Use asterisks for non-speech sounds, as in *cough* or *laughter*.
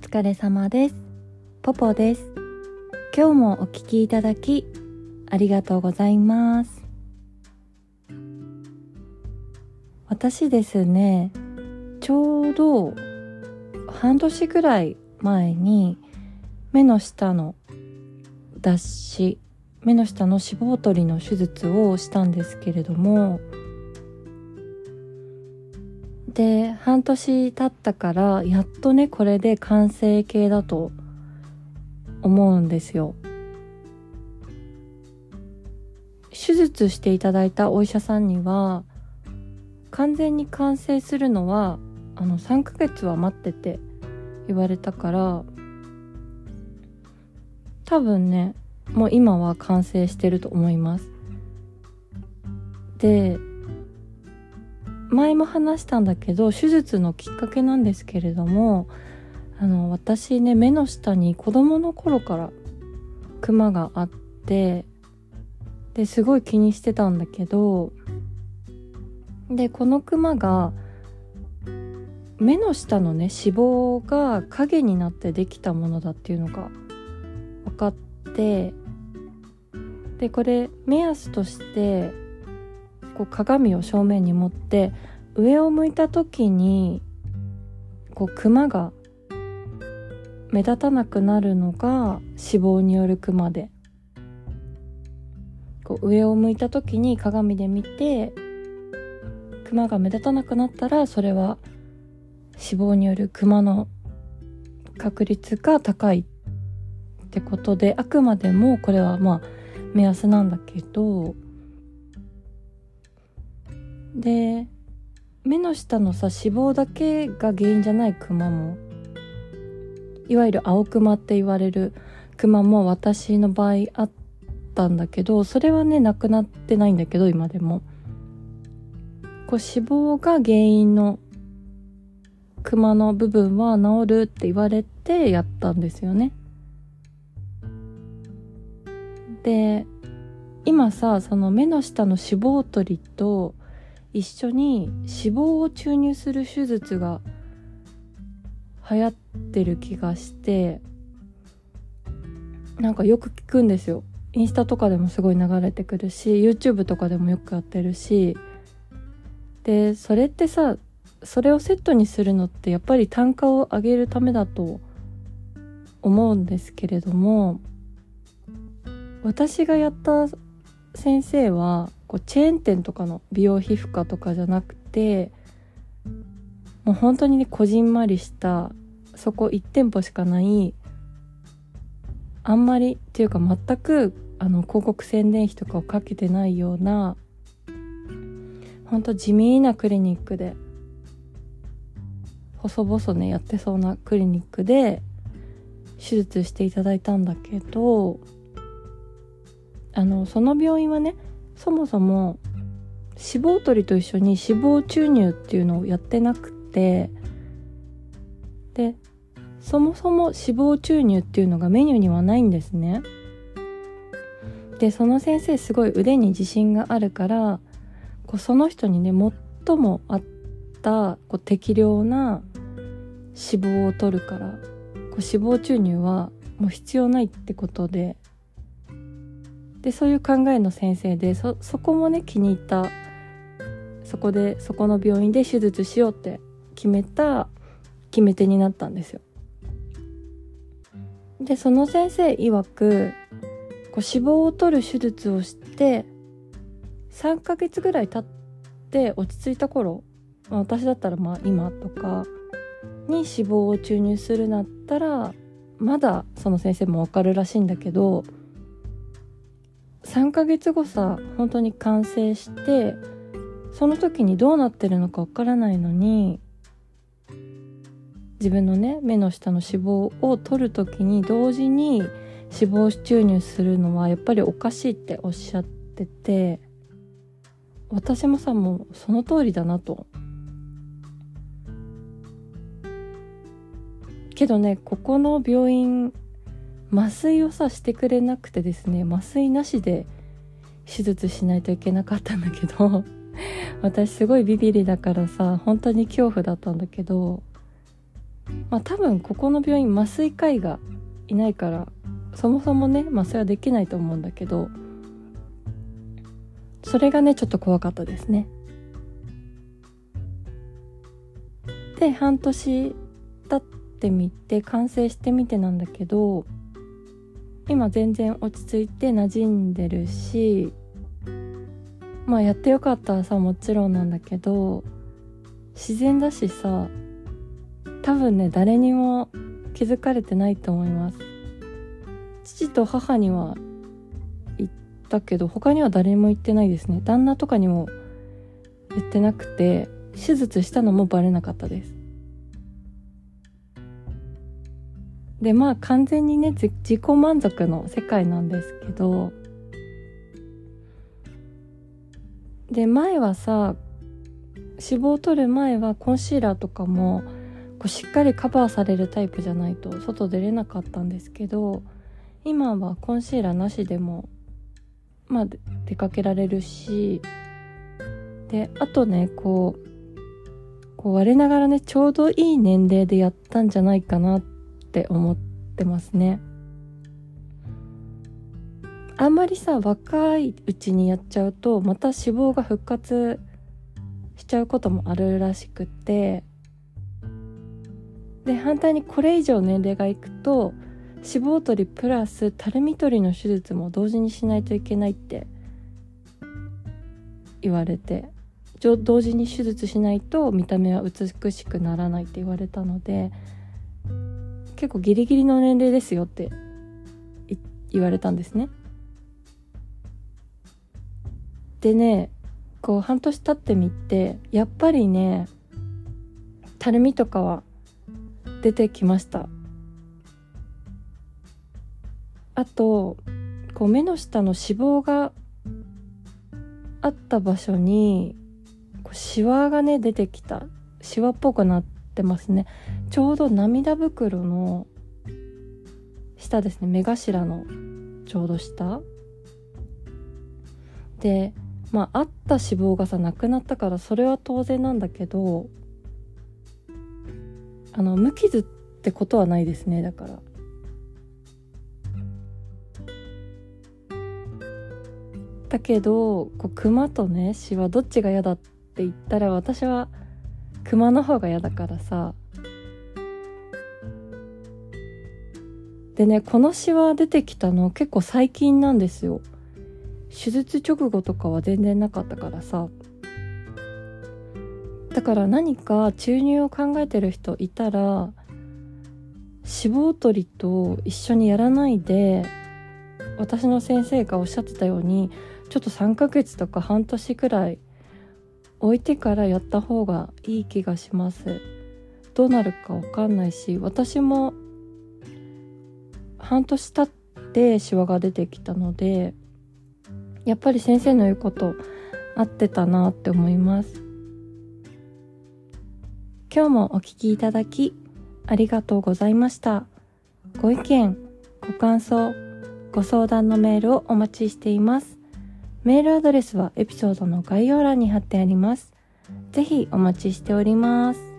疲れ様です。ポポです。今日もお聞きいただき、ありがとうございます。私ですね、ちょうど半年ぐらい前に目の下の脱脂、目の下の脂肪取りの手術をしたんですけれども、で半年経ったからやっとねこれで完成形だと思うんですよ。手術していただいたお医者さんには完全に完成するのはあの3ヶ月は待ってて言われたから多分ねもう今は完成してると思います。で前も話したんだけど手術のきっかけなんですけれどもあの私ね目の下に子供の頃からクマがあってですごい気にしてたんだけどでこのクマが目の下のね脂肪が影になってできたものだっていうのが分かってでこれ目安としてこう鏡を正面に持って上を向いた時にこうクマが目立たなくなるのが脂肪によるクマで。こう上を向いた時に鏡で見てクマが目立たなくなったらそれは脂肪によるクマの確率が高い。ってことであくまでもこれはまあ目安なんだけどで目の下のさ脂肪だけが原因じゃないクマもいわゆる青クマって言われるクマも私の場合あったんだけどそれはねなくなってないんだけど今でも。こう脂肪が原因のクマの部分は治るって言われてやったんですよね。で今さその目の下の脂肪取りと一緒に脂肪を注入する手術が流行ってる気がしてなんかよく聞くんですよ。インスタとかでもすごい流れてくるし YouTube とかでもよくやってるし。でそれってさそれをセットにするのってやっぱり単価を上げるためだと思うんですけれども私がやった先生はこうチェーン店とかの美容皮膚科とかじゃなくてもう本当にねこじんまりしたそこ1店舗しかないあんまりっていうか全くあの広告宣伝費とかをかけてないような本当地味なクリニックで細々ねやってそうなクリニックで手術していただいたんだけどあのその病院はねそもそも脂肪取りと一緒に脂肪注入っていうのをやってなくてでそもそも脂肪注入っていうのがメニューにはないんですね。でその先生すごい腕に自信があるからこうその人にね最も合ったこう適量な脂肪を取るからこう脂肪注入はもう必要ないってことででそういう考えの先生でそそこもね気に入った。そこでそこの病院で手術しようって決めた決め手になったんですよ。でその先生曰くこう脂肪を取る手術をして3ヶ月ぐらい経って落ち着いた頃、まあ、私だったらまあ今とかに脂肪を注入するなったらまだその先生もわかるらしいんだけど3ヶ月後さ本当に完成してその時にどうなってるのかわからないのに自分のね目の下の脂肪を取る時に同時に脂肪注入するのはやっぱりおかしいっておっしゃってて私もさもうその通りだなと。けどねここの病院麻酔をさしてくれなくてですね麻酔なしで手術しないといけなかったんだけど *laughs* 私すごいビビリだからさ本当に恐怖だったんだけどまあ多分ここの病院麻酔科医がいないからそもそもね麻酔はできないと思うんだけどそれがねちょっと怖かったですね。で半年経ってみて完成してみてなんだけど今全然落ち着いて馴染んでるしまあやってよかったはさもちろんなんだけど自然だしさ多分ね誰にも気づかれてないと思います。父と母には言ったけど他には誰にも言ってないですね。旦那とかにも言ってなくて手術したのもバレなかったです。でまあ完全にね自己満足の世界なんですけど。で前はさ脂肪を取る前はコンシーラーとかもこうしっかりカバーされるタイプじゃないと外出れなかったんですけど今はコンシーラーなしでもまあ出かけられるしであとねこうこう我ながらねちょうどいい年齢でやったんじゃないかなってって思ってますね。あんまりさ若いうちにやっちゃうとまた脂肪が復活しちゃうこともあるらしくてで反対にこれ以上年齢がいくと脂肪取りプラスたるみ取りの手術も同時にしないといけないって言われて同時に手術しないと見た目は美しくならないって言われたので結構ギリギリの年齢ですよって言われたんですね。でねこう半年経ってみてやっぱりねたるみとかは出てきましたあとこう目の下の脂肪があった場所にこうシワがね出てきたシワっぽくなってますね。ちょうど涙袋の下ですね。目頭のちょうど下。でまああった脂肪がさなくなったからそれは当然なんだけどあの無傷ってことはないですね。だから。だけどこうクマとねシワどっちが嫌だって言ったら私はクマの方が嫌だからさ。でねこのシワ出てきたの結構最近なんですよ。手術直後とかは全然なかったからさ。だから何か注入を考えてる人いたら脂肪取りと一緒にやらないで私の先生がおっしゃってたようにちょっと3ヶ月とか半年くらい置いてからやった方がいい気がします。どうなるかわかんないし私も半年経ってシワが出てきたのでやっぱり先生の言うこと合ってたなって思います。今日もお聞きいただきありがとうございました。ご意見ご感想ご相談のメールをお待ちしています。メールアドレスはエピソードの概要欄に貼ってあります。ぜひお待ちしております。